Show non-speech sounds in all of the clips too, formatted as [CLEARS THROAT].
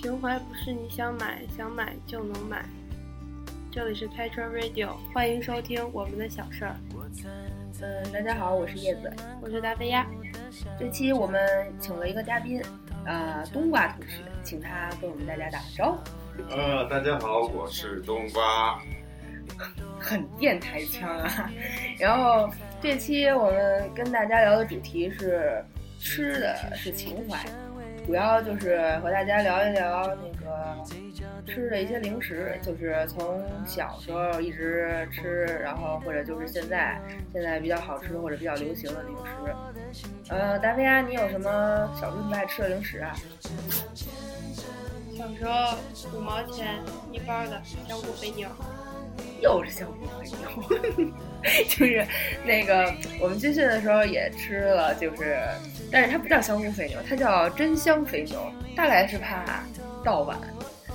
情怀不是你想买想买就能买。这里是开车 Radio，欢迎收听我们的小事儿。嗯，大家好，我是叶子，我是大飞鸭。这期我们请了一个嘉宾，呃，冬瓜同学，请他跟我们大家打个招呼。呃，大家好，我是冬瓜。很电台腔啊。然后这期我们跟大家聊的主题是吃的是情怀，主要就是和大家聊一聊那个吃的一些零食，就是从小时候一直吃，然后或者就是现在现在比较好吃或者比较流行的零食。呃，达菲亚，你有什么小时候特别爱吃的零食啊？小时候五毛钱一包的香菇肥牛。又是香菇肥牛，[LAUGHS] 就是那个我们军训的时候也吃了，就是，但是它不叫香菇肥牛，它叫真香肥牛，大概是怕盗版。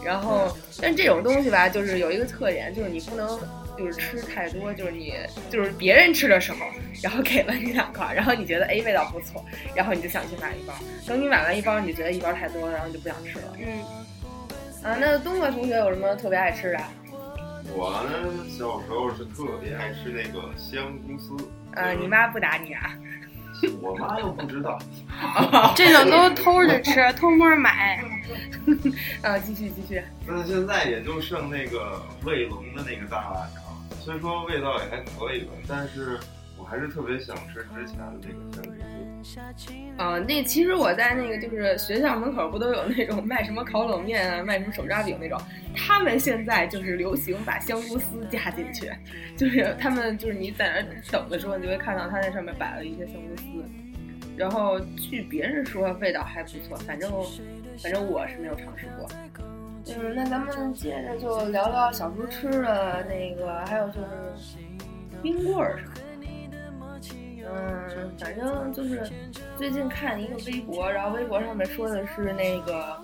然后，但这种东西吧，就是有一个特点，就是你不能就是吃太多，就是你就是别人吃的时候，然后给了你两块，然后你觉得哎味道不错，然后你就想去买一包，等你买完一包，你就觉得一包太多了，然后你就不想吃了。嗯。啊，那东哥同学有什么特别爱吃的？我呢，小时候是特别爱吃那个香公司。呃，你妈不打你啊？我妈又不知道。[LAUGHS] 这种都偷着吃，[LAUGHS] 偷摸买。[LAUGHS] 啊，继续继续。那现在也就剩那个卫龙的那个大辣条，虽说味道也还可以吧，但是。我还是特别想吃之前的那个香菇丝。啊，那其实我在那个就是学校门口不都有那种卖什么烤冷面啊，卖什么手抓饼那种，他们现在就是流行把香菇丝加进去，就是他们就是你在那等的时候，你就会看到他在上面摆了一些香菇丝。然后据别人说味道还不错，反正反正我是没有尝试过。嗯，那咱们接着就聊聊小时候吃的那个，还有就是冰棍儿。嗯，反正就是最近看一个微博，然后微博上面说的是那个，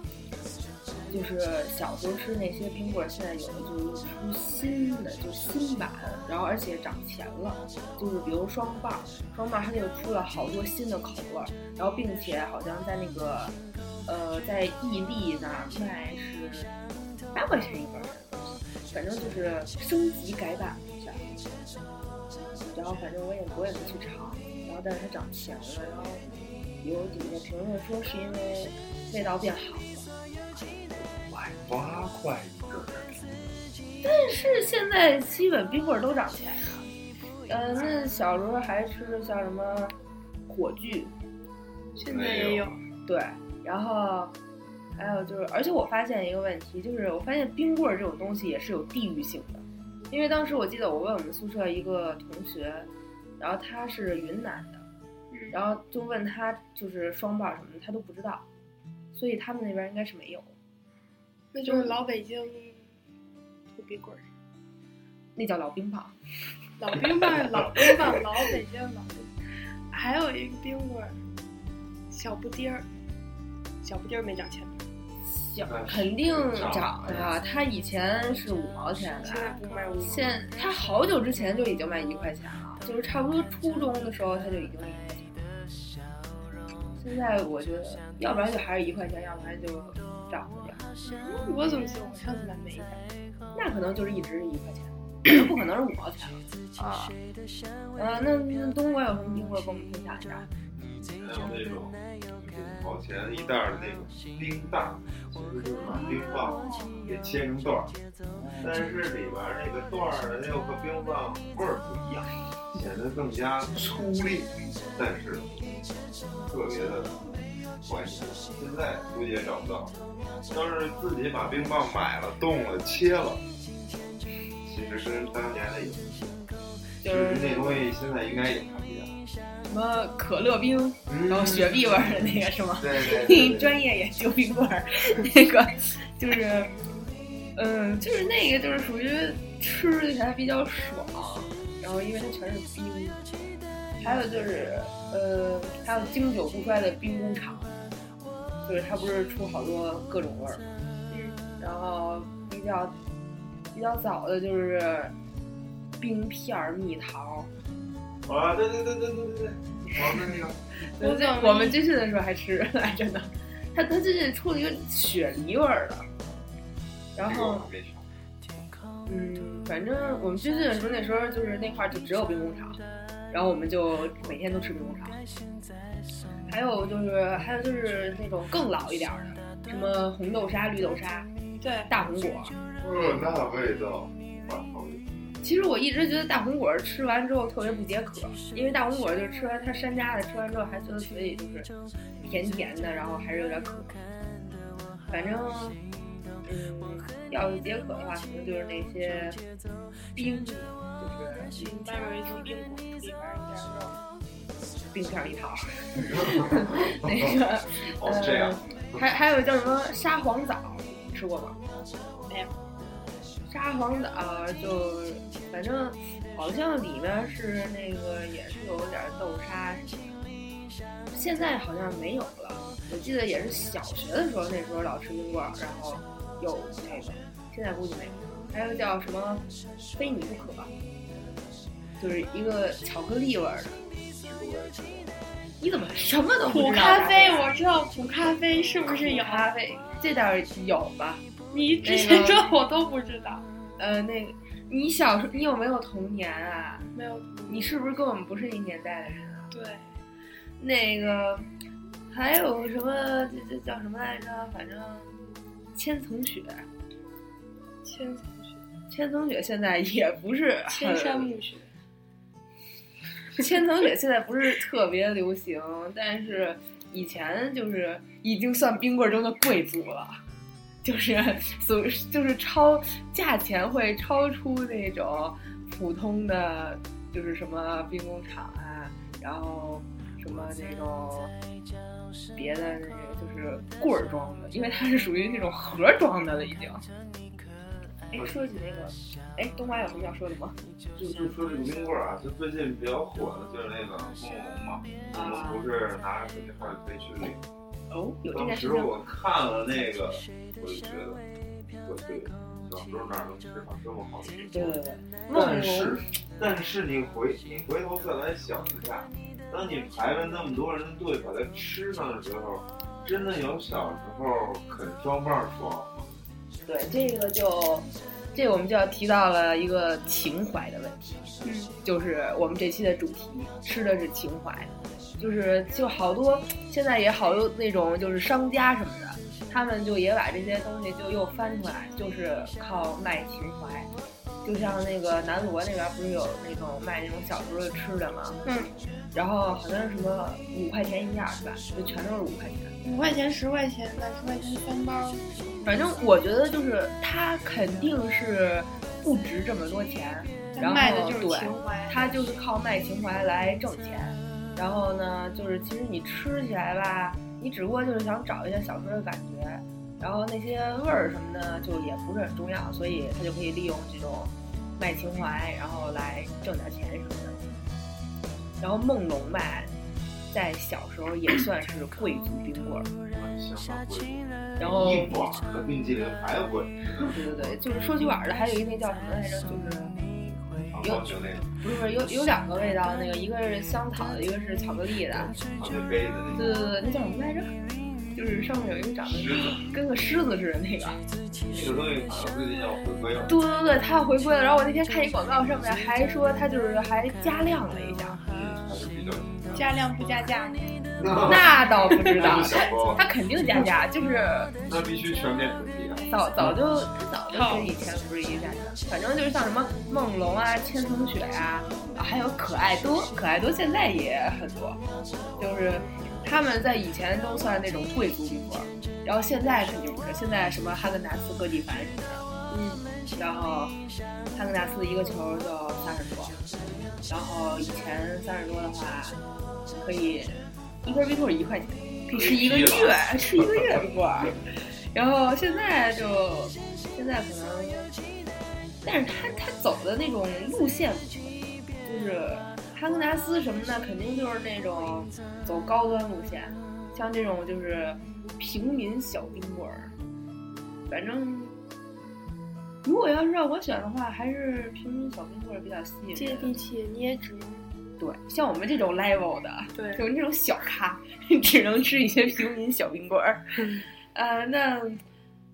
就是小时候吃那些苹果，现在有的就是出新的，就新版，然后而且涨钱了，就是比如双棒，双棒它就出了好多新的口味，然后并且好像在那个，呃，在伊利那儿卖是八块钱一根，反正就是升级改版一下。然后反正我也我也没去尝，然后但是它涨钱了，然后有底下评论说是因为味道变好了，卖八块一根，但是现在基本冰棍都涨钱了。呃，那小时候还吃的像什么火炬，现在也有，对，然后还有就是，而且我发现一个问题，就是我发现冰棍这种东西也是有地域性的。因为当时我记得我问我们宿舍一个同学，然后他是云南的，然后就问他就是双棒什么的，他都不知道，所以他们那边应该是没有。那就是老北京土冰棍儿，那叫老冰棒。老冰棒，老冰棒，老北京老。还有一个冰棍儿，小布丁儿，小布丁儿没涨钱。肯定涨呀！它以前是五毛钱的，现在不卖五。现它好久之前就已经卖一块钱了，就是差不多初中的时候它就已经一块钱。现在我觉得，要不然就还是一块钱，要不然就涨了点。我怎么记得我上次买没那可能就是一直是一块钱，不可能是五毛钱了啊。呃，那那东莞有什么冰棍跟我们分享一下？还有那种五毛钱一袋的那种冰袋。其实就是把冰棒给切成段儿，但是里边那个段儿又和冰棒味儿不一样，显得更加粗粝，但是特别的怀念。现在估计也找不到。要是自己把冰棒买了、冻了、切了，其实跟当年的有，就是那东西现在应该也看不见。什么可乐冰，然后雪碧味儿的那个是吗？对 [LAUGHS] 对。专业研究冰棍儿，那个就是，嗯，就是那个就是属于吃起来比较爽，然后因为它全是冰。还有就是，呃，还有经久不衰的冰工厂，就是它不是出好多各种味儿。嗯。然后比较比较早的就是冰片儿蜜桃。啊，对对对对对对对，我们那个，我们军训的时候还吃来着呢。他他最近出了一个雪梨味儿的，然后。嗯，反正我们军训的时候，那时候就是那块儿就只有兵工厂，然后我们就每天都吃兵工厂。还有就是还有就是那种更老一点儿的，什么红豆沙、绿豆沙、对，大红果。嗯，那味道，我讨厌。其实我一直觉得大红果吃完之后特别不解渴，因为大红果就是吃完它山楂的，吃完之后还觉得嘴里就是甜甜的，然后还是有点渴。反正，嗯，要是解渴的话，可能就是那些冰，就是嗯，外面一层冰果，里边一点肉。冰片儿一套。[LAUGHS] 那个，哦，这样。还还有叫什么沙黄枣，吃过吗？没有。沙黄枣就反正好像里面是那个也是有点豆沙什么的，现在好像没有了。我记得也是小学的时候，那时候老吃冰棍儿，然后有那个，现在估计没有。还有叫什么非你不可，就是一个巧克力味儿的。你怎么什么都不苦知道？咖啡我知道，苦咖啡是不是有？咖啡这倒是有吧？你之前说我都不知道。呃，那个你小时候你有没有童年啊？没有。你是不是跟我们不是一年代的人啊？对。那个还有什么？这这叫什么来着？反正千层雪。千层雪。千层雪现在也不是千山暮雪。千层雪现在不是特别流行，但是以前就是已经算冰棍中的贵族了，就是 [LAUGHS] 所就是超价钱会超出那种普通的，就是什么兵工厂啊，然后什么那种别的那个就是棍儿装的，因为它是属于那种盒装的了已经。哎，说起那个，哎，东华有什么要说的吗？就就说这个冰棍儿啊，就最近比较火的就是那个梦龙嘛，梦龙不是拿着手机号就可以去领。哦，有这件当时。我看了那个，我就觉得，我对，小时候哪能吃上这么好的？对对对，但是，但是你回你回头再来想一下，当你排了那么多人的队把它吃上的时候，真的有小时候啃双棒爽吗？对这个就，这个我们就要提到了一个情怀的问题，嗯，就是我们这期的主题，吃的是情怀，就是就好多现在也好多那种就是商家什么的，他们就也把这些东西就又翻出来，就是靠卖情怀。就像那个南锣那边不是有那种卖那种小时候的吃的吗？嗯，然后好像是什么五块钱一样是吧？就全都是五块钱。五块钱、十块钱的，十块钱三包。反正我觉得就是他肯定是不值这么多钱，然后卖的就是对情怀。它就是靠卖情怀来挣钱。然后呢，就是其实你吃起来吧，你只不过就是想找一下小时候的感觉，然后那些味儿什么的就也不是很重要，所以他就可以利用这种卖情怀，然后来挣点钱什么的。然后梦龙吧，在小时候也算是贵族冰棍儿，相当贵，然后一碗儿的冰激凌还贵。对对对，就是说起碗儿的，还有一那叫什么来着？就是不是不是有有两个味道，那个一个是香草的，一个是巧克力的。对对对，那叫什么来着？就是上面有一个长得跟个狮子似的那个。那个东西好像最近要回归了。对对对，它要回归了。然后我那天看一广告，上面还说它就是还加量了一下。加量不加价，那倒不知道那，就小包 [LAUGHS] 它肯定加价，就是那必须全面！早早就他早就跟以前不是一个价钱，反正就是像什么梦龙啊、千层雪呀、啊，还有可爱多，可爱多现在也很多，就是他们在以前都算那种贵族冰棍儿，然后现在肯定不是，现在什么哈根达斯、哥地凡什么的，嗯，然后哈根达斯一个球就三十多，然后以前三十多的话可以一根冰棍儿一块钱，可以吃一个月，吃一个月冰棍儿。然后现在就现在可能，但是他他走的那种路线就是哈根达斯什么的，肯定就是那种走高端路线，像这种就是平民小冰棍儿，反正。如果要是让我选的话，还是平民小冰棍儿比较吸引人。接地气，你也只能对，像我们这种 level 的，对就是那种小咖，[LAUGHS] 只能吃一些平民小冰棍儿。呃，那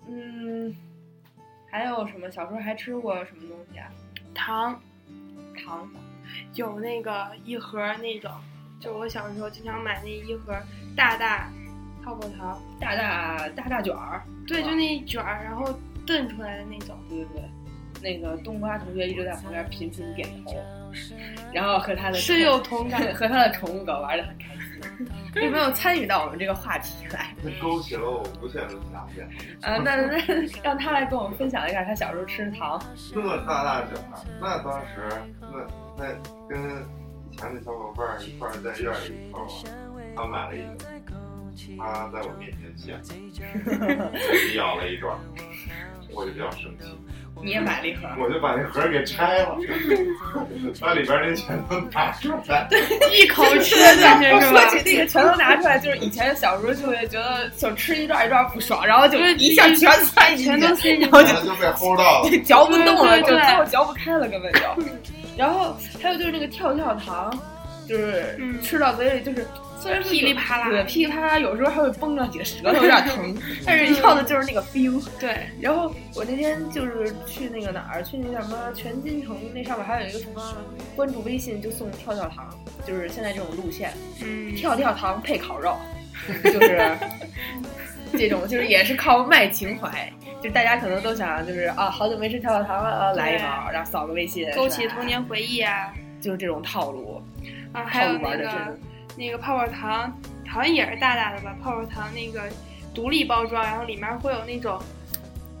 嗯，还有什么？小时候还吃过什么东西啊？糖糖有那个一盒那种，就我小时候经常买那一盒大大泡泡糖，大大大大卷儿，对，就那一卷儿，然后炖出来的那种。对对对。那个冬瓜同学一直在旁边频频点头，然后和他的深有同感，[LAUGHS] 和他的宠物狗玩的很开心。[LAUGHS] 有没有参与到我们这个话题来？那勾起了我无限的遐想。呃，那 [LAUGHS] 那让他来跟我们分享一下他小时候吃的糖。那么大大卷儿，那当时那那跟以前的小伙伴儿一块儿在院里头，他买了一个，他在我面前现，[LAUGHS] 咬了一段，我就比较生气。你也买了一盒，我就把那盒给拆了，[LAUGHS] 把里边那全都拿出来，[LAUGHS] 一口吃下去 [LAUGHS] 是吧？说起那个全都拿出来，就是以前小时候就会觉得想吃一段一段不爽，然后就一下全塞进去，全都塞进去，然后就就被齁到了，嚼不动了，就最后嚼不开了，根本就。然后还有就是那个跳跳糖，就是吃到嘴里就是。虽然噼里啪啦，对，噼里啪啦，有时候还会崩着几个舌头，有点疼。[LAUGHS] 但是要的就是那个 feel。对。然后我那天就是去那个哪儿，去那叫什么全金城，那上面还有一个什么，关注微信就送跳跳糖，就是现在这种路线。嗯。跳跳糖配烤肉，就是这种，就是也是靠卖情怀。就大家可能都想，就是啊，好久没吃跳跳糖了，来一包，然后扫个微信，勾起童年回忆啊。就是这种套路。啊，还有那个。那个泡泡糖好像也是大大的吧？泡泡糖那个独立包装，然后里面会有那种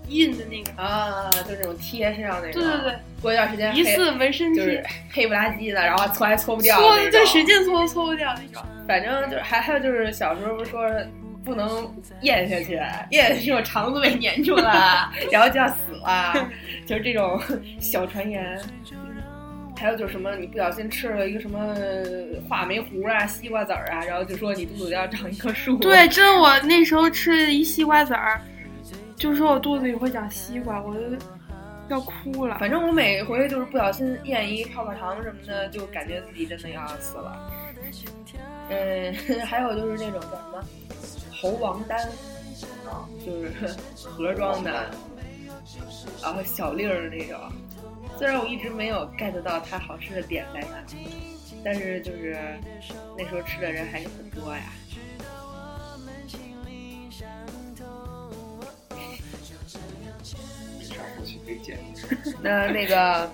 印的那个啊，就那种贴身上那种。对对对，过一段时间疑似纹身就是黑不拉几的，然后搓还搓不掉，搓就使劲搓搓不掉那种。反正就是还还有就是小时候不是说不能咽下去，咽下去我肠子被粘住了，[LAUGHS] 然后就要死了，就是这种小传言。还有就是什么，你不小心吃了一个什么话梅糊啊、西瓜籽儿啊，然后就说你肚子里要长一棵树。对，真我那时候吃了一西瓜籽儿，就说我肚子里会长西瓜，我就要哭了。反正我每回就是不小心咽一泡泡糖什么的，就感觉自己真的要死了。嗯，[LAUGHS] 还有就是那种叫什么猴王丹啊，就是 [LAUGHS] 盒装的，然后小粒儿那种。虽然我一直没有 get 到它好吃的点在哪，但是就是那时候吃的人还是很多呀。[LAUGHS] 那那个，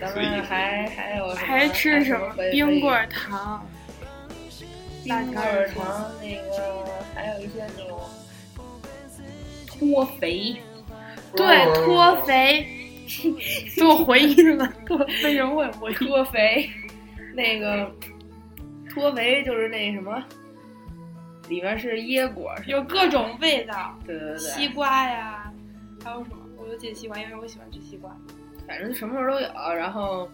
咱们还还有还吃什么冰棍糖？冰棍糖那个还有一些那种脱肥，对脱肥。[LAUGHS] 给我回忆了，脱为什么会我脱肥？那个脱肥就是那什么，里面是椰果，有各种味道。对对对，西瓜呀，还有什么？我就记得西瓜，因为我喜欢吃西瓜。反正什么味儿都有，然后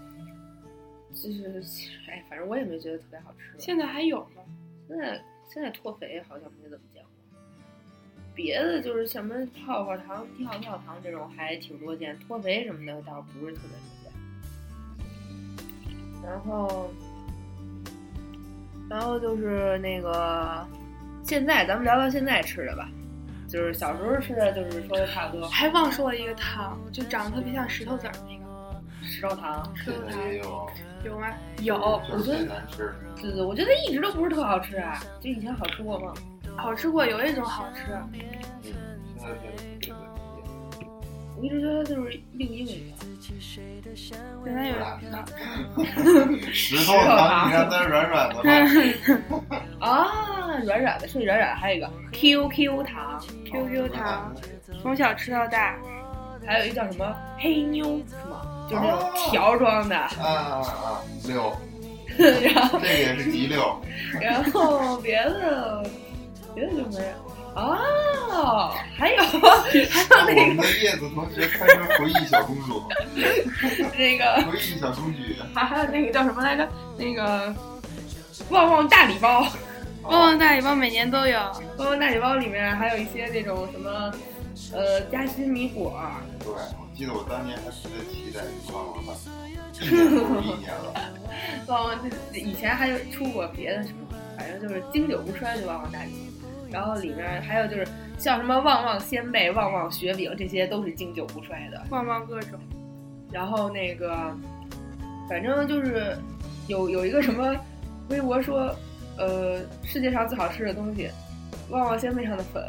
就是哎，反正我也没觉得特别好吃。现在还有吗？现在现在脱肥好像没怎么。别的就是什么泡泡糖、跳跳糖这种还挺多见，脱肥什么的倒不是特别多见。然后，然后就是那个，现在咱们聊聊现在吃的吧，就是小时候吃的，就是说的差不多。还忘说了一个糖，就长得特别像石头子儿那个石头糖。石头糖有有吗？有，我觉得难吃。对对，我觉得一直都不是特好吃啊，就以前好吃过吗？好吃过，有一种好吃。我一直觉得它就是硬硬的。现在有点 [LAUGHS] 石头糖，你看它软软的吗？[LAUGHS] 啊，软软的，说起软软，还有一个 QQ 糖，QQ 糖，从小吃到大。还有一个叫什么黑妞，是吗？就是那种条装的。啊啊啊！六。[LAUGHS] 然后这个也是极六。然后别的。别的就没有哦，还有还有那个我们的叶子同学开成回忆小公主，[LAUGHS] 那个回忆小公举，还还有那个叫什么来着？那个旺旺大礼包，旺旺大礼包每年都有。旺旺大礼包里面还有一些那种什么呃夹心米果。对，我记得我当年还特别期待旺旺的，一年不如一年了。[LAUGHS] 旺旺以前还有出过别的什么，反正就是经久不衰的旺旺大吉。然后里面还有就是像什么旺旺仙贝、旺旺雪饼，这些都是经久不衰的。旺旺各种。然后那个，反正就是有有一个什么微博说，呃，世界上最好吃的东西，旺旺仙贝上的粉，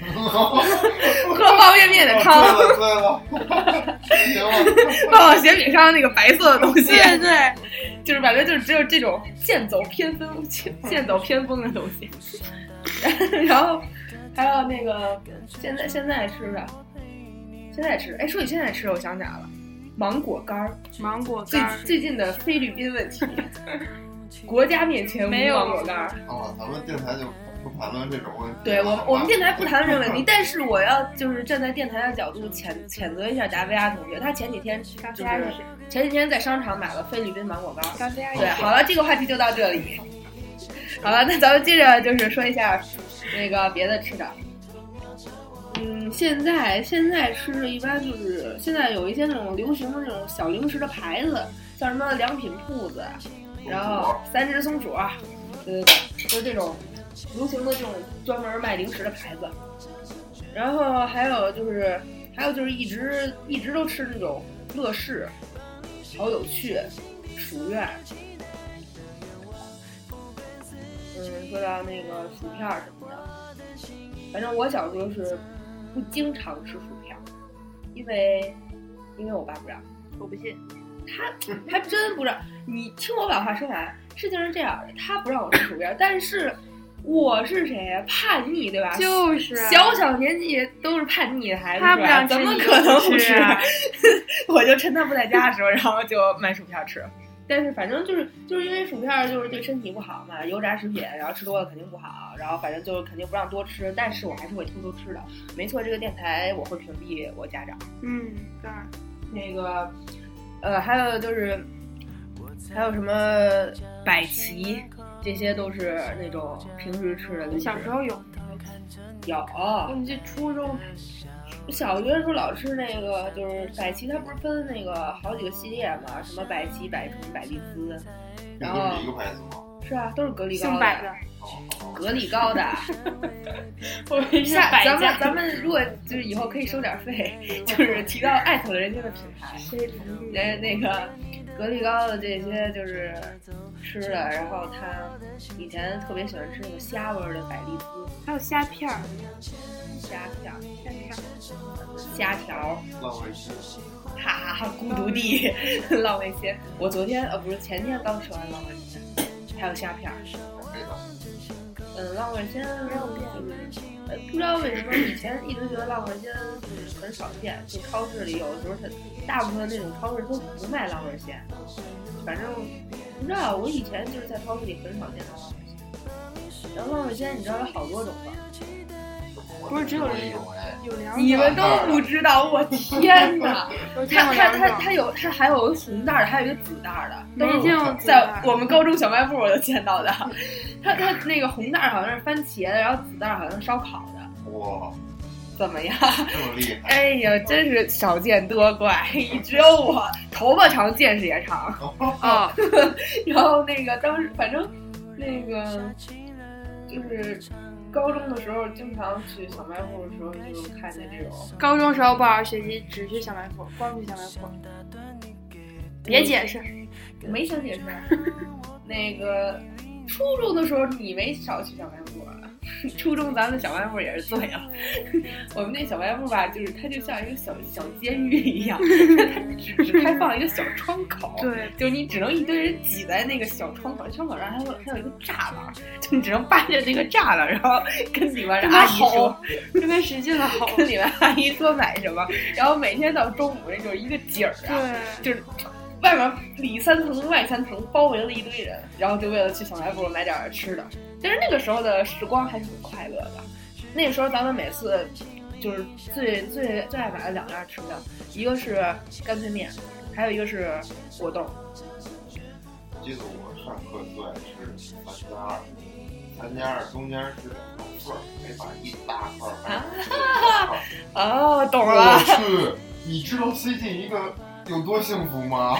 [LAUGHS] 喝方便面的汤，[LAUGHS] 对了对了，旺旺雪饼上的那个白色的东西，对对，就是反正就是只有这种剑走偏锋、剑剑走偏锋的东西。[LAUGHS] 然后还有那个现在现在吃的，现在吃，哎，说起现在吃，我想起来了，芒果干儿，芒果最干儿。最近的菲律宾问题，[LAUGHS] 国家面前无没有芒果干儿。哦，咱们电台就不谈论这种问题了。对我们我们电台不谈论这个问题，[LAUGHS] 但是我要就是站在电台的角度谴谴责一下达菲亚同学，他前几天刚就是才是谁？前几天在商场买了菲律宾芒果干儿。刚才对，好了，这个话题就到这里。好了，那咱们接着就是说一下那个别的吃的。嗯，现在现在吃的一般就是现在有一些那种流行的那种小零食的牌子，像什么良品铺子，然后三只松鼠，对对对，就是这种流行的这种专门卖零食的牌子。然后还有就是还有就是一直一直都吃那种乐事，好有趣，薯院。嗯，说到那个薯片儿什么的，反正我小时候是不经常吃薯片儿，因为因为我爸不让，我不信。他他真不让。你听我把话说完，事情是这样的，他不让我吃薯片儿，但是我是谁呀？叛逆对吧？就是啊小小年纪都是叛逆的孩子，他不是吧让吃怎么可能不吃？[LAUGHS] 我就趁他不在家的时候，然后就买薯片吃。但是反正就是就是因为薯片儿就是对身体不好嘛，油炸食品，然后吃多了肯定不好，然后反正就是肯定不让多吃，但是我还是会偷偷吃的。没错，这个电台我会屏蔽我家长。嗯，当然。那个，呃，还有就是，还有什么百奇，这些都是那种平时吃的零食。小时候有，有，我们这初中小学的时候老吃那个，就是百奇，它不是分那个好几个系列嘛，什么百奇、百虫、百丽滋，然后是一个牌子吗？是啊，都是格力高的，格力高的。[LAUGHS] 我下咱们。咱们如果就是以后可以收点费，就是提到艾特了人家的品牌。谁同意那那个格力高的这些就是吃的，然后他以前特别喜欢吃那个虾味儿的百丽滋、还有虾片儿，虾片儿、虾片儿。虾条哈哈哈，孤独地 [LAUGHS] 浪味仙。我昨天呃不是前天刚吃完浪味仙，还有虾片儿。嗯，浪味仙没有变就是呃不知道为什么以前一直觉得浪味仙就是很少见，就超市里有的时候它大部分那种超市都不卖浪味仙，反正不知道我以前就是在超市里很少见到浪味仙。然后浪味仙你知道有好多种吗？不是只有我一有哎，有两种。你们都不知道，我天哪！[LAUGHS] 我见它它过两种。它它有它还有个红袋儿的，还有一个紫袋儿的，都是没见过在我们高中小卖部我就见到的。[LAUGHS] 它它那个红袋儿好像是番茄的，然后紫袋儿好像是烧烤的，哇，怎么样？这么厉 [LAUGHS] 害！哎呀，真是少见多怪，只有我头发长，见识也长。啊，然后那个当时反正那个就是高中的时候，经常去小卖部的时候就看见这种。高中时候不好好学习，只去小卖部，光去小卖部。别解释，没想解释。[LAUGHS] 那个初中的时候你没少去小卖部啊？[LAUGHS] 初中咱们的小卖部也是醉了。我们那小卖部吧，就是它就像一个小小监狱一样，它 [LAUGHS] 只只开放一个小窗口。对，就是你只能一堆人挤在那个小窗口，窗口上还有还有一个栅栏，就你只能扒着那个栅栏，然后跟里面的阿姨说吼，跟他使劲的吼。跟里面阿姨说买什么，然后每天到中午那就是一个景儿啊，对，就是外面里三层外三层包围了一堆人，然后就为了去小卖部买点儿吃的。但是那个时候的时光还是很快乐的。那个时候咱们每次就是最最最爱买的两样吃的，一个是干脆面，还有一个是果冻。记得我上课最爱吃三加二，三加二中间是两个份儿，得把一大块儿买进去两块儿。[LAUGHS] 哦，懂了。我去，你知道最近一个有多幸福吗？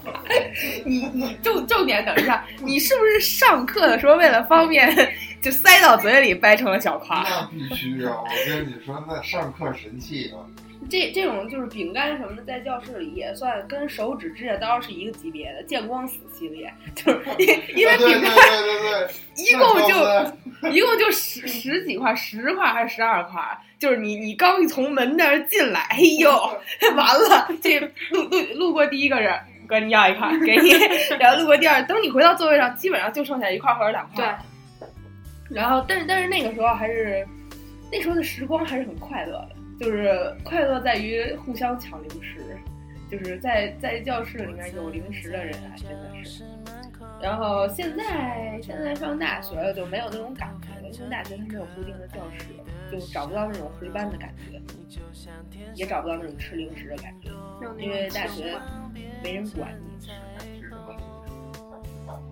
[LAUGHS] 你你重重点等一下，你是不是上课的时候为了方便就塞到嘴里掰成了小块儿？那必须啊！我跟你说，那上课神器啊！这这种就是饼干什么的，在教室里也算跟手指指甲刀是一个级别的，见光死系列，就是 [LAUGHS] 因因为饼干对对对，一共就一共就十十几块，十块还是十二块？就是你你刚一从门那儿进来，哎呦，完了，这路路路过第一个人。哥，你要一块，给你。然后路过第二，等你回到座位上，基本上就剩下一块或者两块。对。然后，但是但是那个时候还是那时候的时光还是很快乐的，就是快乐在于互相抢零食，就是在在教室里面有零食的人啊，真的是。然后现在现在上大学了就没有那种感觉了，因为大学它没有固定的教室，就找不到那种回班的感觉，也找不到那种吃零食的感觉，因为大学没人管你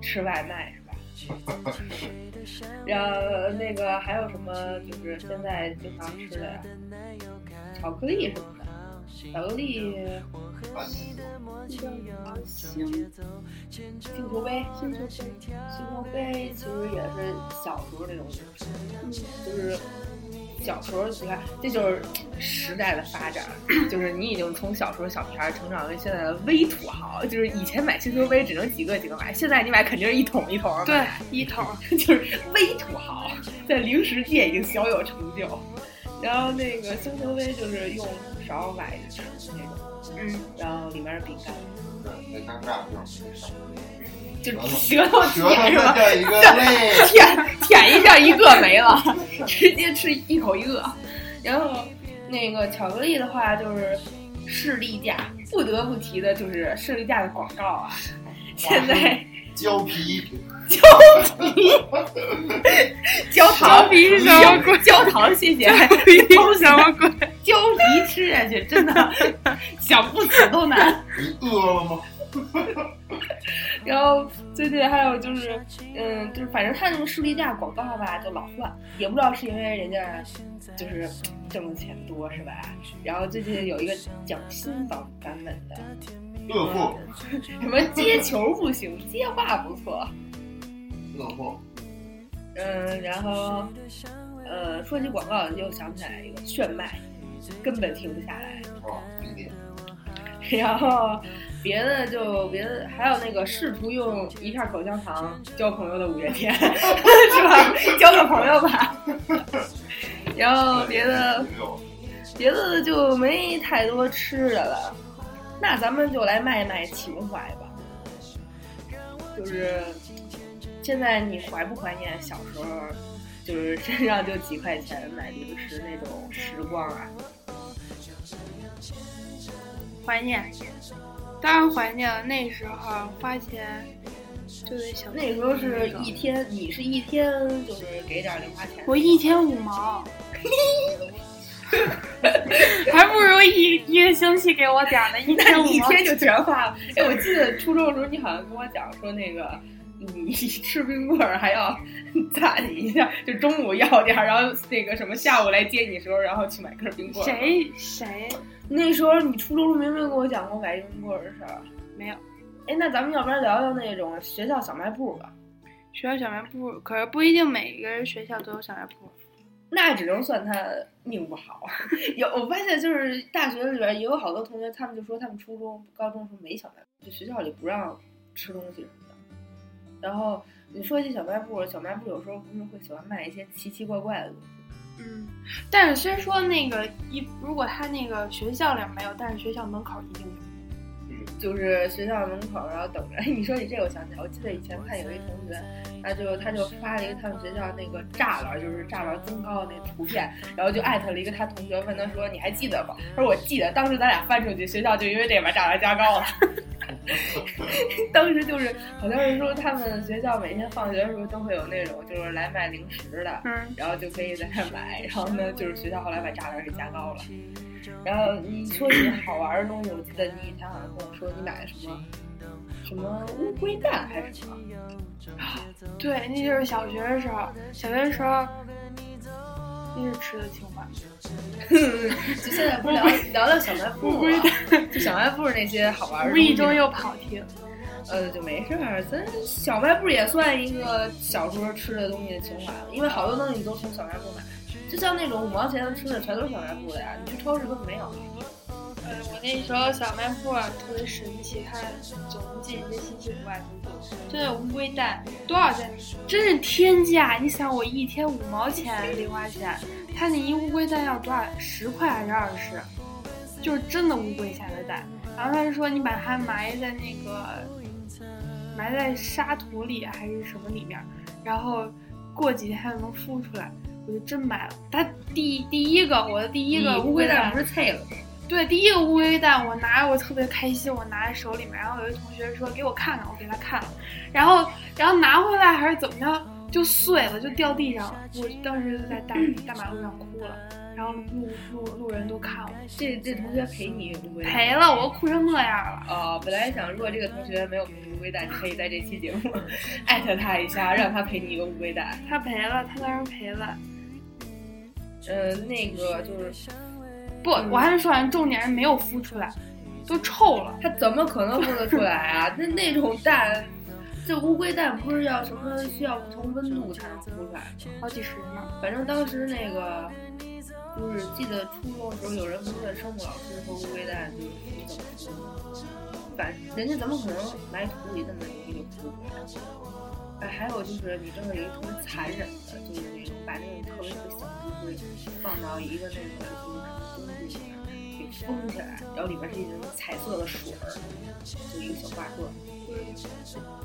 吃外卖是吧？然后那个还有什么就是现在经常吃的呀？巧克力什么的，巧克力星星球杯，星球杯，星球杯其实也是小时候那种零食，嗯，就是小时候你看，这就是时代的发展，就是你已经从小时候小屁孩成长为现在的微土豪，就是以前买星球杯只能几个几个买，现在你买肯定是一桶一桶对，，一桶，[LAUGHS] 就是微土豪，在零食界已经小有成就。然后那个星球杯就是用勺崴着吃那种，嗯，然后里面是饼干，那尴尬就是就舌舌头舌头舔是吧？一个。舔舔一下一个没了，直接吃一口一个。然后那个巧克力的话，就是士力架，不得不提的就是士力架的广告啊。现在胶皮，[LAUGHS] 焦糖胶皮是什么鬼焦糖，谢谢。偷什么鬼？胶皮吃下去真的 [LAUGHS] 想不死都难。你饿了吗？[LAUGHS] 然后最近还有就是，嗯，就是反正他那个士力架广告吧，就老换，也不知道是因为人家就是挣的钱多是吧？然后最近有一个讲新版版本的，乐富，什么接球不行，接话不错。乐富，嗯，然后呃，说起广告又想起来一个炫迈，根本停不下来。哦。然后别的就别的，还有那个试图用一片口香糖交朋友的五月天，是吧？交个朋友吧。然后别的别的就没太多吃的了，那咱们就来卖卖情怀吧。就是现在你怀不怀念小时候，就是身上就几块钱买零食那种时光啊？怀念，当然怀念了。那时候花钱就得想那时候是一天，你是一天就是给点零花钱。我一天五毛，还不如一一个星期给我点儿呢，一 [LAUGHS] 天五毛。一天就全花了。哎，我记得初中的时候，你好像跟我讲说那个。你 [LAUGHS] 吃冰棍儿还要 [LAUGHS] 攒一下，就中午要点儿，然后那个什么下午来接你的时候，然后去买根冰棍儿。谁谁那时候你初中明明跟我讲过买冰棍儿的事儿。没有？哎，那咱们要不然聊聊那种学校小卖部吧？学校小卖部，可是不一定每一个学校都有小卖部。那只能算他命不好。[LAUGHS] 有我发现就是大学里边也有好多同学，他们就说他们初中、高中时候没小卖部，就学校里不让吃东西什么的。然后你说起小卖部，小卖部有时候不是会喜欢卖一些奇奇怪怪的东西。嗯，但是虽说那个一，如果他那个学校里没有，但是学校门口一定有。就是学校门口，然后等着。[LAUGHS] 你说起这个，我想起来，我记得以前看有一同学，他就他就发了一个他们学校那个栅栏，就是栅栏增高的那个图片，然后就艾特了一个他同学，问他说你还记得吗？他说我记得，当时咱俩翻出去，学校就因为这把栅栏加高了。[LAUGHS] 当时就是好像是说他们学校每天放学的时候都会有那种就是来卖零食的，嗯，然后就可以在那买，然后呢就是学校后来把栅栏给加高了。然后你说起好玩的东西，我记得你以前好像跟我说你买的什么什么乌龟蛋还是什么？对，那就是小学的时候，小学的时候，那是吃的情怀。[LAUGHS] 就现在不是聊聊聊小卖部吗？就小卖部那些好玩的无东西。意中又跑题了。呃，就没事儿。咱小卖部也算一个小时候吃的东西的情怀了，因为好多东西你都从小卖部买，就像那种五毛钱的吃的，全都是小卖部的呀。你去超市根本没有。呃，我那时候小卖部特别神奇，它总能进一些稀奇古怪的东西，就那乌龟蛋多少钱？真是天价！你想，我一天五毛钱零花钱，它那一乌龟蛋要多少？十块还是二十？就是真的乌龟下的蛋。然后他就说，你把它埋在那个埋在沙土里还是什么里面，然后过几天它就能孵出来。我就真买了。它第第一个，我的第一个乌龟蛋不是脆了吗？对，第一个乌龟蛋我拿着，我特别开心，我拿在手里面。然后有一同学说给我看看，我给他看了，然后然后拿回来还是怎么着，就碎了，就掉地上了。我当时就在大 [CLEARS THROAT] 大马路上哭了，然后路路路人都看我。这这同学陪你乌龟蛋？赔了，我都哭成那样了。哦，本来想，如果这个同学没有赔乌龟蛋，你可以在这期节目 [LAUGHS] 艾特他一下，让他赔你一个乌龟蛋。他赔了，他当然赔了。呃，那个就是。不，我还是说完，重点是没有孵出来，都臭了。它怎么可能孵得出来啊？那那种蛋，这乌龟蛋不是要什么需要不同温度才能孵出来吗？好几十呢。反正当时那个，就是记得初中的时候，有人问生物老师说乌龟蛋就是怎么孵？反人家怎么可能埋土里这么容易就孵出来？哎，还有就是你这儿有一特别残忍的，就是那种把那种特别特别小乌龟放到一个那个就是东西里面给封起来，然后里面是一种彩色的水儿，就一个小挂坠。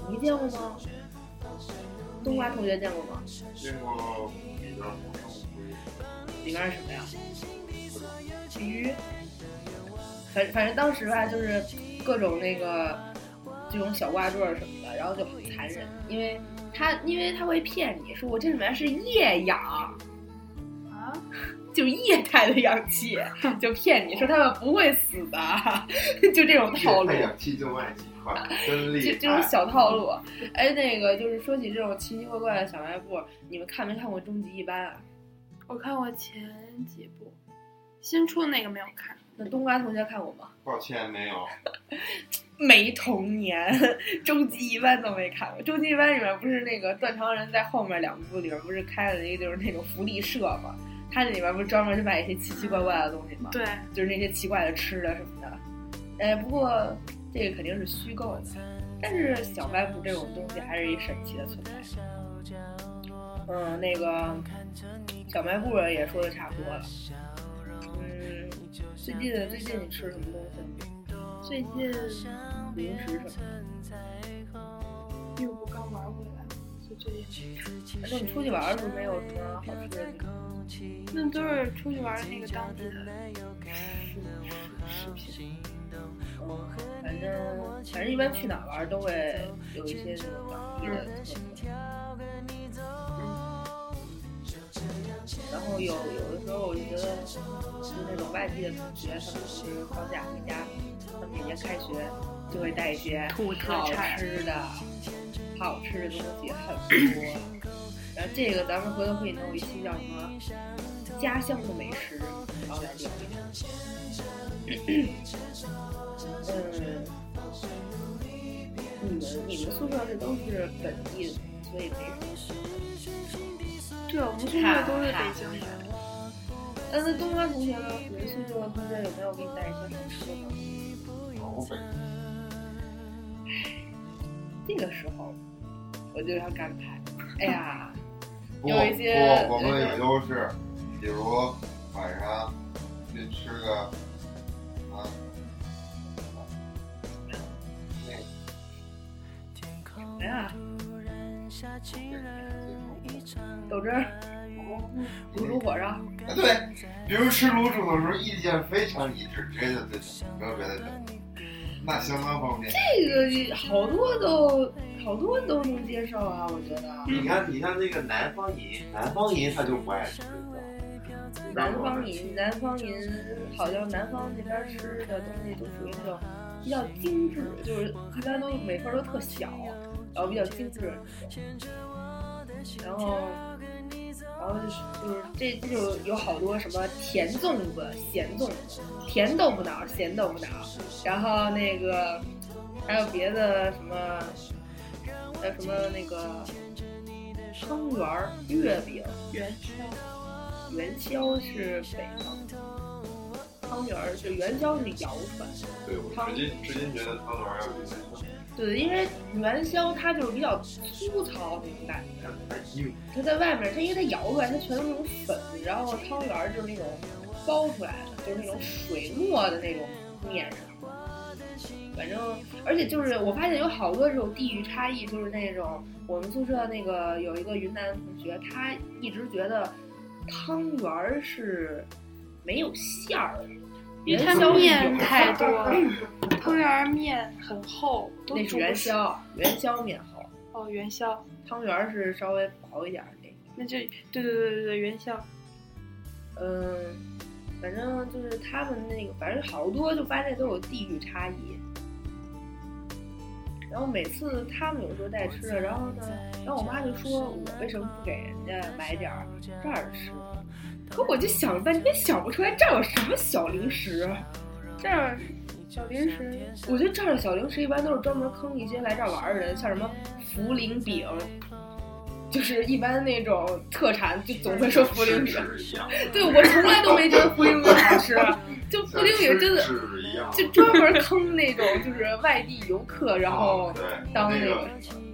你见过吗？冬瓜同学见过吗？见过里边儿放乌龟。里面是什么呀？鱼。反反正当时吧，就是各种那个这种小挂坠什么的，然后就很残忍，因为。他因为他会骗你说我这里面是液氧，啊，就液态的氧气，[LAUGHS] 就骗你说他们不会死的，[LAUGHS] 就这种套路。氧气就卖几块，真厉害。就这种小套路，哎，那个就是说起这种奇奇怪怪的小卖部，你们看没看过《终极一班》啊？我看过前几部，新出的那个没有看。那冬瓜同学看过吗？抱歉，没有。[LAUGHS] 没童年，终极一班都没看过。终极一班里面不是那个断肠人在后面两部里面不是开了一个就是那种福利社嘛？他那里面不是专门就卖一些奇奇怪怪的东西吗？对，就是那些奇怪的吃的什么的。哎，不过这个肯定是虚构的，但是小卖部这种东西还是一神奇的存在。嗯，那个小卖部也说的差不多了。嗯，最近最近你吃什么东西？最近零食什么？因为我刚玩回来，就最近。那你出去玩的时候没有什么好吃的？那都是出去玩的那个当地的食食品。嗯，反正反正一般去哪玩都会有一些那种当地的特色。然后有有就那种外地的同学，他们是放假回家。他每年开学就会带一些好吃的、好吃的东西很多。然后这个咱们回头可以弄一期叫什么“家乡的美食”，然后来聊一聊。[CLEARS THROAT] 嗯，你们你们宿舍是都是本地的，所以没什么。对，我们宿舍都是北京的。呃，那东方同学呢？你们宿舍的同学有没有给你带一些好吃的？这个时候我就要感慨，哎呀，[LAUGHS] 有一些不，我们有优势，比如晚上去吃个啊，哎呀，豆汁儿，卤煮火烧，对，比如吃卤煮的时候意见非常一致，直接就对，没有别的选那相当方便。这个好多都好多都能接受啊，我觉得。你看，你像那个南方人，南方人他就不爱吃。南方人，南方人好像南方那边吃的东西就属于那种比较精致，就是一般都每份都特小，然后比较精致。然后。然后就是就是这这就有好多什么甜粽子、咸粽子、甜豆腐脑、咸豆腐脑，然后那个还有别的什么，还有什么那个汤圆儿、月饼、元宵，元宵是北方，汤圆儿就元宵是谣传。对我至今至今觉得汤圆儿要比元宵对，因为元宵它就是比较粗糙那种感觉，它在外面，它因为它摇出来，它全都是那种粉，然后汤圆儿就是那种包出来的，就是那种水糯的那种面上。反正，而且就是我发现有好多这种地域差异，就是那种我们宿舍那个有一个云南同学，他一直觉得汤圆儿是没有馅儿的，因为它元宵面太多了，[LAUGHS] 汤圆儿面很厚，都那是元。宵，元宵面厚，哦，元宵，汤圆儿是稍微薄一点儿的那个。那就对对对对对元宵。嗯，反正就是他们那个，反正好多就发现都有地域差异。然后每次他们有时候带吃的，然后呢，然后我妈就说我为什么不给人家买点儿这儿吃？可我就想了半天想不出来这儿有什么小零食。这儿小零食，我觉得这儿的小零食一般都是专门坑一些来这儿玩儿的人，像什么茯苓饼，就是一般那种特产就总会说茯苓饼。对我从来都没觉得茯苓饼好吃，就茯苓饼真的。就专门坑那种就是外地游客，然后当那那个个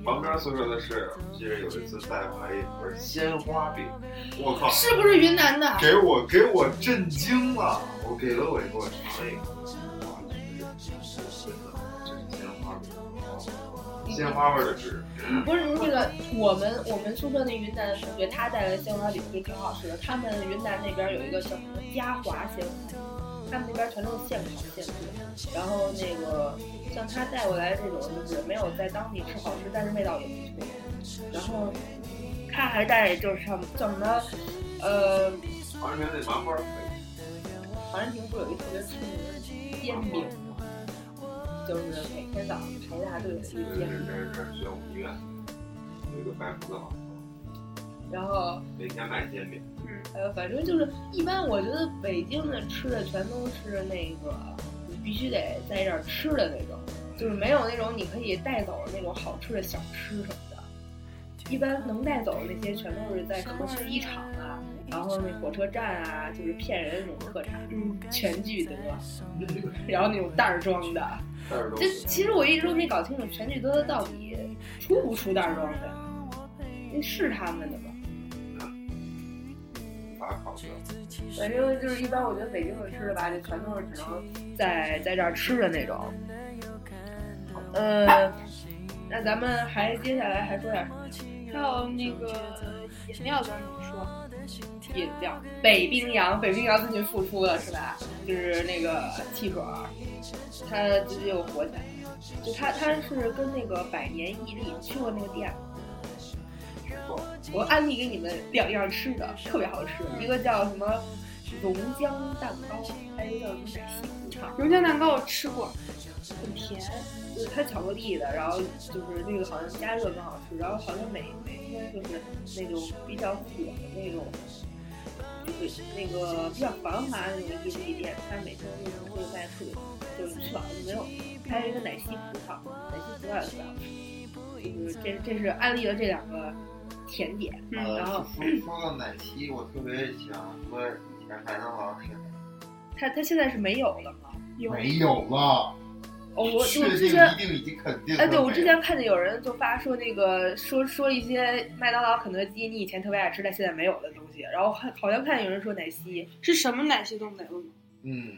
旁边宿舍的室友，记得有一次带回来一盒鲜花饼，我靠，是不是云南的？给我给我震惊了！我给了我给我尝了一口，哇，这是真的，这是鲜花饼，鲜花味儿的纸，不是那个我们我们宿舍那云南的同学，他带来的鲜花饼就挺好吃的。他们云南那边有一个叫什么嘉华鲜花，他们那边全都是现烤现做。然后那个像他带过来这种，就是没有在当地吃好吃，但是味道也不错。然后他还带就是什么叫什么呃，完全那麻花儿长安亭不是有一特别出名的煎饼吗？就是每天早上排大队的是个煎饼，这是这是宣武医院有一个然后每天卖煎饼，嗯呃，反正就是一般，我觉得北京的吃的全都是那个你必须得在这儿吃的那种，就是没有那种你可以带走的那种好吃的小吃什么的。一般能带走的那些全都是在什么机场啊，然后那火车站啊，就是骗人的那种特产，嗯，全聚德，然后那种袋儿装的。这其实我一直都没搞清楚全聚德到底出不出袋儿装的，那是他们的吗？无法考究。反正就是一般，我觉得北京的吃的吧，就全都是只能在在这儿吃的那种。呃，那咱们还接下来还说点什么还有那个饮料咱没说，饮料？北冰洋，北冰洋最近复出了是吧？就是那个汽水儿，它最近又火起来了。就它它是跟那个百年毅力，你去过那个店吗？我安利给你们两样吃的，特别好吃，一个叫什么榕浆蛋糕，还有一个叫什么奶昔葡萄。榕浆蛋糕我吃过，很甜。就是它巧克力的，然后就是那个好像加热更好吃，然后好像每每天就是那种比较火的那种，就是那个比较繁华的那种意大利店，它每天就是会在特别，就是吃饱了就没有。还有一个奶昔葡萄，奶昔葡萄也特别好吃，就是这这是安利的这两个甜点，嗯呃然后说说到奶昔，我特别想说以前麦当劳那个它它现在是没有了吗？有没有了，哦，我我之前一定已经肯定。哎，对，我之前看见有人就发说那个说说一些麦当劳、肯德基，你以前特别爱吃但现在没有的东西，然后还好像看见有人说奶昔，是什么奶昔都没了吗？嗯，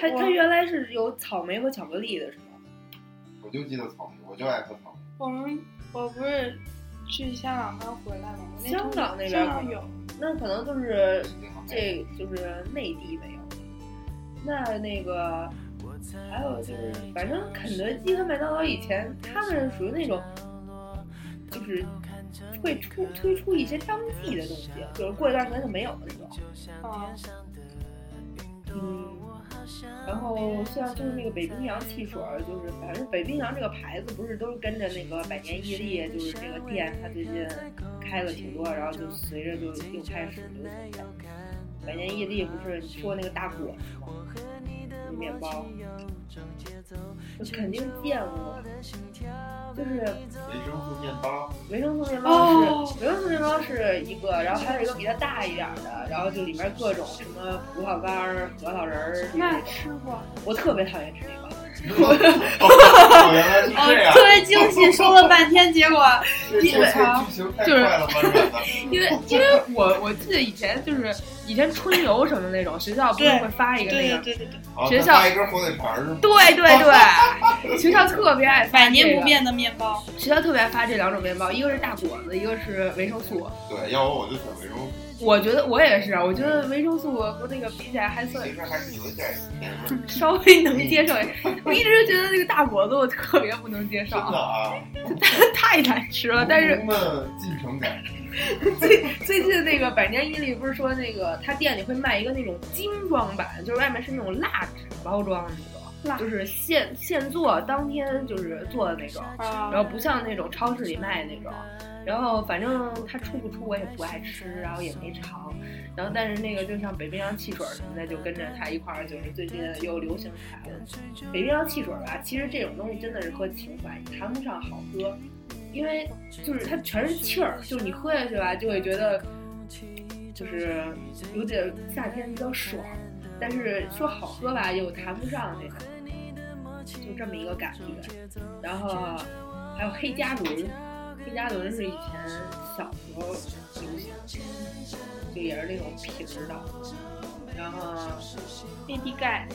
它我它原来是有草莓和巧克力的，是吗？我就记得草莓，我就爱喝草莓。我们我不是去香港刚回来吗？我那香港那边有，那可能就是这就是内地没有。那那个还有就是，反正肯德基和麦当劳以前他们属于那种，就是会出推出一些当季的东西，就是过一段时间就没有了那种。啊，嗯，然后像就是那个北冰洋汽水，就是反正北冰洋这个牌子不是都是跟着那个百年屹立，就是这个店它最近开了挺多，然后就随着就又开始流行起来。百年屹立不是说那个大果子吗？面包，我肯定见过，就是维生素面包，维生素面包哦是、维生素面包是一个，然后还有一个比它大一点儿的，然后就里面各种什么葡萄干儿、核桃仁儿，那吃过。我特别讨厌吃那个。哦，原来是哦这，样特。别惊喜，说了半天，结果这这这剧情太快了吧，软的。因为因为我我记得以前就是以前春游什么那种，学校不是会发一个那个，对对对对，好学校发一根火腿肠是吗？对对对，[LAUGHS] 学校特别爱发百年，不变的面包。学校特别爱发这两种面包，一个是大果子，一个是维生素。对，要我我就选维生素。我觉得我也是，我觉得维生素和那个比起来还算其实还是有点甜味儿。[LAUGHS] 稍微能接受。我一直觉得那个大果子我特别不能接受真，的啊，太难吃了。但是农们进城改。最近那个百年伊利不是说那个他店里会卖一个那种精装版，就是外面是那种蜡纸包装的那种，就是现现做当天就是做的那种，啊然后不像那种超市里卖的那种。然后反正它出不出我也不爱吃，然后也没尝。然后但是那个就像北冰洋汽水什么的，就跟着它一块儿，就是最近又流行起来了。北冰洋汽水吧，其实这种东西真的是喝情怀，谈不上好喝，因为就是它全是气儿，就是你喝下去吧，就会觉得就是有点夏天比较爽，但是说好喝吧，又谈不上那个，就这么一个感觉。然后还有黑加仑，黑加仑是以前小时候流行的，就也是那种瓶儿的。然后 AD 钙、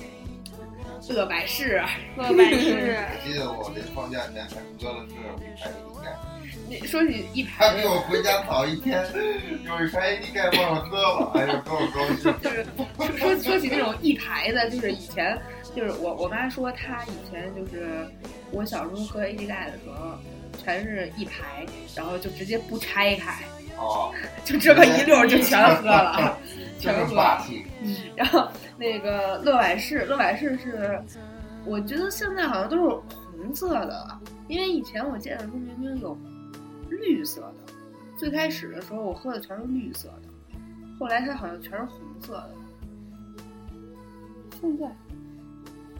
乐百氏，乐百氏，我记得我这放假前还喝了是一排钙，那说起一他排比我回家早一天，有一排 AD 钙忘了喝了，哎呀，给我高兴。就是说说起那种一排的，就是以前就是我我妈说她以前就是我小时候喝 AD 钙的时候，全是一排，然后就直接不拆开，哦，[LAUGHS] 就这么一溜儿就全喝了，[LAUGHS] 全喝了。是霸气。然后那个乐百氏，乐百氏是我觉得现在好像都是红色的，因为以前我见的时候明明有绿色的，最开始的时候我喝的全是绿色的，后来它好像全是红色的。现在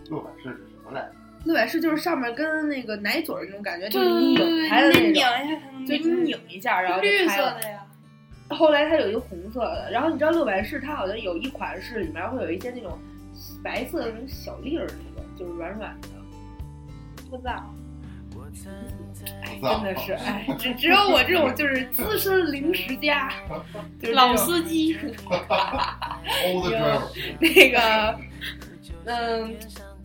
乐百氏是什么来着？乐百氏就是上面跟那个奶嘴儿那种感觉，就是你拧开的那种，一下才能就你拧一下，然后就绿开了。色的呀。后来它有一个红色的，然后你知道乐百氏它好像有一款是里面会有一些那种白色的那种小粒儿，那种就是软软的。不知道，哎，真的是哎，只只有我这种就是资深零食家，[LAUGHS] 就是老司机 [LAUGHS] driver，那个，嗯，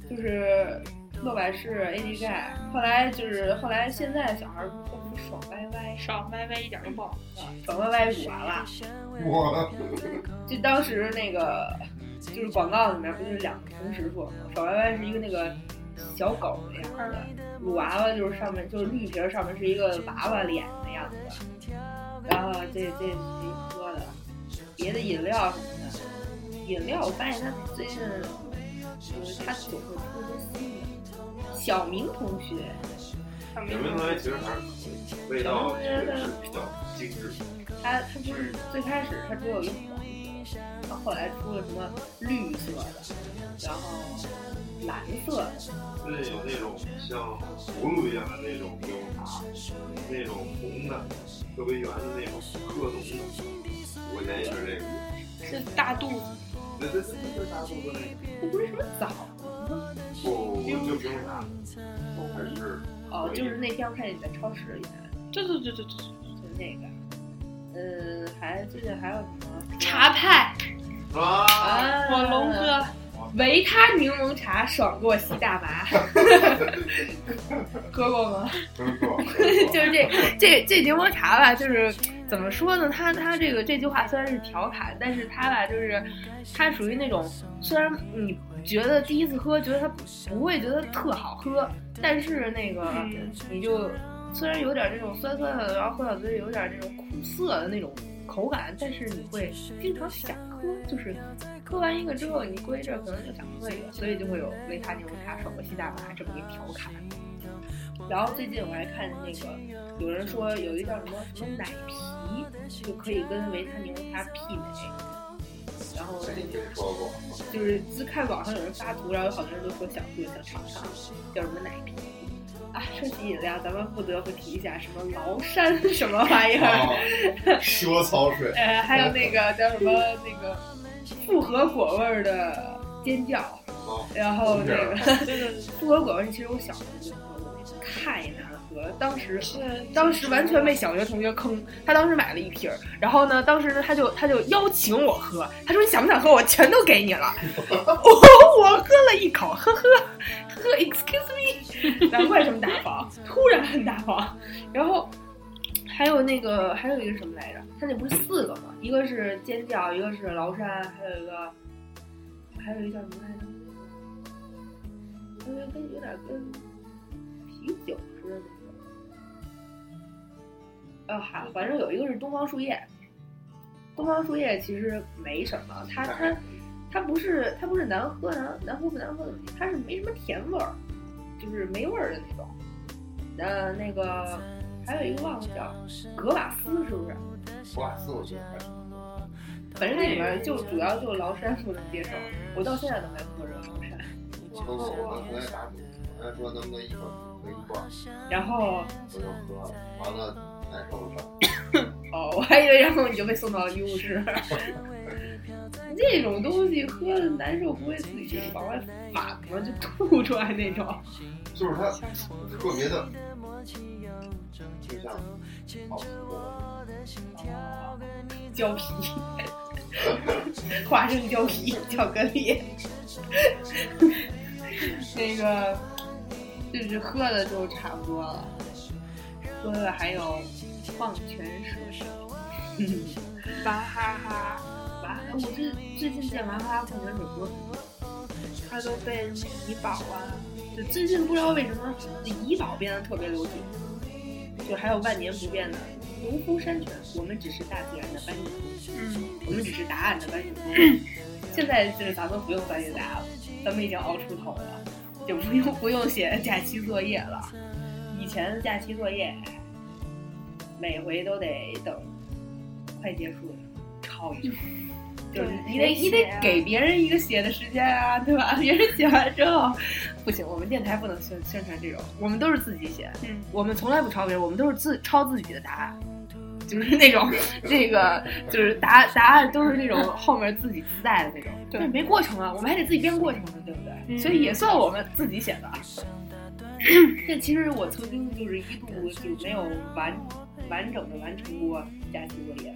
就是乐百氏 AD 钙，后来就是后来现在小孩都不爽歪歪，爽歪歪一点都不好喝。爽歪歪乳娃娃，我就当时那个就是广告里面不就是两个同时说吗？爽歪歪是一个那个小狗的样子，乳娃娃就是上面就是绿皮儿上面是一个娃娃脸的样子，然后这这是一喝的，别的饮料什么的，饮料我发现它最近就是他总会出一些新的。小明同学，小小明同学其实还是可以，味道确实是比较精致。他他不是最开始他只有一黄色，然后后来出了什么绿色的，然后蓝色的，对有那种像葫芦一样的那种冰茶，那种红的，特别圆的那种各种的，五块钱一瓶这个。是大肚子，对对对对对，大肚子那不是什么枣吗？不，就冰茶，还是哦，就是那天我看见你在超市里面，对对对对对，就是那个，呃，还最近还有什么茶派，啊，啊？我龙哥，维他柠檬茶，爽过吸大麻，[LAUGHS] 喝过吗？真错，[LAUGHS] 就是这这这柠檬茶吧，就是怎么说呢？他他这个这句话虽然是调侃，但是他吧，就是他属于那种虽然你觉得第一次喝觉得它不会觉得特好喝，但是那个嗯你就虽然有点这种酸酸的，然后喝到嘴里有点这种苦涩的那种口感，但是你会经常想喝，就是喝完一个之后，你过一阵儿可能就想喝一个，所以就会有维他柠檬茶爽过西大麻这么一调侃。然后最近我还看那个有人说有一个叫什么什么奶皮，就可以跟维他柠檬茶媲美。然后听说过。就是自看网上有人发图，然后有好多人都说想喝想尝尝，叫什么奶啤。啊，说起饮料，咱们不得不提一下什么崂山什么玩意儿，[LAUGHS] 哦，说草水，呃，还有那个叫什么那个复合果味儿的尖叫，哦，然后那个对对对，复合果味，其实我小时候就喝过，太难喝了，当时是当时完全被小学同学坑，他当时买了一瓶儿，然后呢，当时呢他就他就邀请我喝，他说你想不想喝，我全都给你了。我 [LAUGHS] 我喝了一口，呵呵呵呵，excuse me，[LAUGHS] 难怪这么大方，突然很大方。然后还有那个还有一个什么来着？他那不是四个吗？一个是尖叫，一个是崂山，还有一个还有一个叫什么来着？我觉得跟有点跟啤酒似的那种。呃，还反正有一个是东方树叶，东方树叶其实没什么，它它它不是它不是难喝难难喝不难喝的问题，它是没什么甜味儿，就是没味儿的那种。呃，那个还有一个忘了叫格瓦斯是不是？格瓦斯我觉得还反正那里面就主要就崂山不能接受，我到现在都没喝这个崂山。都喜欢昨天打赌，昨天说能不能一会然后我就喝，完了难受了。[COUGHS] 哦，我还以为然后你就被送到医务室。这种东西喝的难受，不会自己往外反吗？就吐出来那种。[LAUGHS] 就是它特别的，就像好吃的，胶皮，[LAUGHS] 花生胶皮，巧克力。[LAUGHS] 那个就是喝的就差不多了，喝的还有矿泉水。[LAUGHS] 娃哈哈，娃，我最最近见娃哈哈矿泉水多。它都被怡宝啊，就最近不知道为什么怡宝变得特别流行，就还有万年不变的农夫山泉，我们只是大自然的搬运工，嗯，我们只是答案的搬运工。现在就是咱们不用搬运答案了，咱们已经熬出头了，就不用不用写假期作业了。以前的假期作业，每回都得等快结束了抄一抄。就是你得你得给别人一个写的时间啊，对吧？别人写完之后，不行，我们电台不能宣宣传这种，我们都是自己写，嗯，我们从来不抄别人，我们都是自抄自己的答案，就是那种这个就是答答案都是那种后面自己自带的那种，对没过程啊，我们还得自己编过程呢，对不对？嗯所以也算我们自己写的。[COUGHS] 但其实我曾经就是一度就没有完完整的完成过假期作业，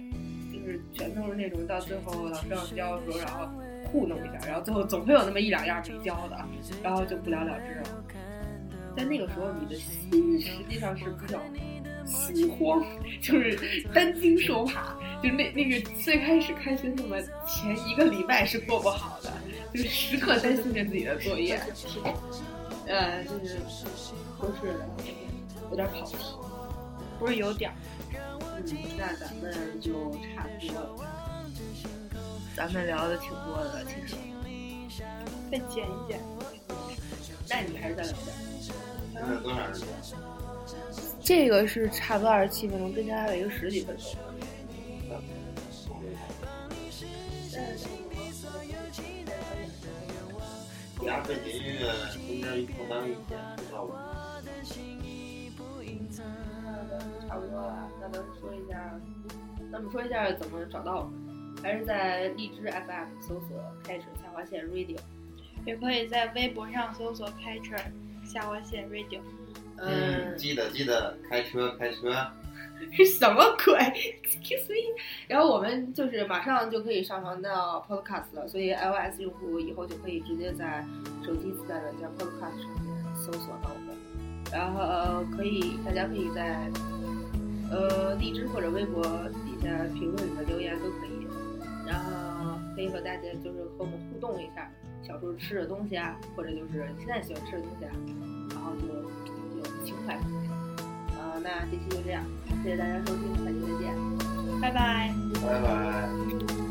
就是全都是那种到最后老师要交的时候，然后糊弄一下，然后最后总会有那么一两样没交的，然后就不了了之了。在那个时候，你的心实际上是比较心慌，[LAUGHS] 就是担惊受怕，就是那那个最开始开学那么前一个礼拜是过不好的，就是时刻担心着自己的作业。呃，就是合适的，有点跑题。不是有点儿，嗯，那咱们就差不多了。咱们聊的挺多的，其实。再剪一剪。那你还是再聊点。现在多长时间？这个是差不多二十七分钟，之前还有一个十几分钟。压背景音乐中间一空档一剪，知道吧？差不多了，那咱们说一下，那么说一下怎么找到我们，还是在荔枝 FM 搜索“开始下划线 Radio”。也可以在微博上搜索“开车下划线 radio”。嗯，记得记得开车开车。是什么鬼？Excuse me。然后我们就是马上就可以上传到 Podcast 了，所以 iOS 用户以后就可以直接在手机自带软件 Podcast 上面搜索到我们。然后呃，可以大家可以在呃荔枝或者微博底下评论里面留言都可以，然后可以和大家就是和我们互动一下，小时候吃的东西啊，或者就是你现在喜欢吃的东西啊，然后就有情怀。呃，那这期就这样，谢谢大家收听，下期再见。拜拜。拜拜。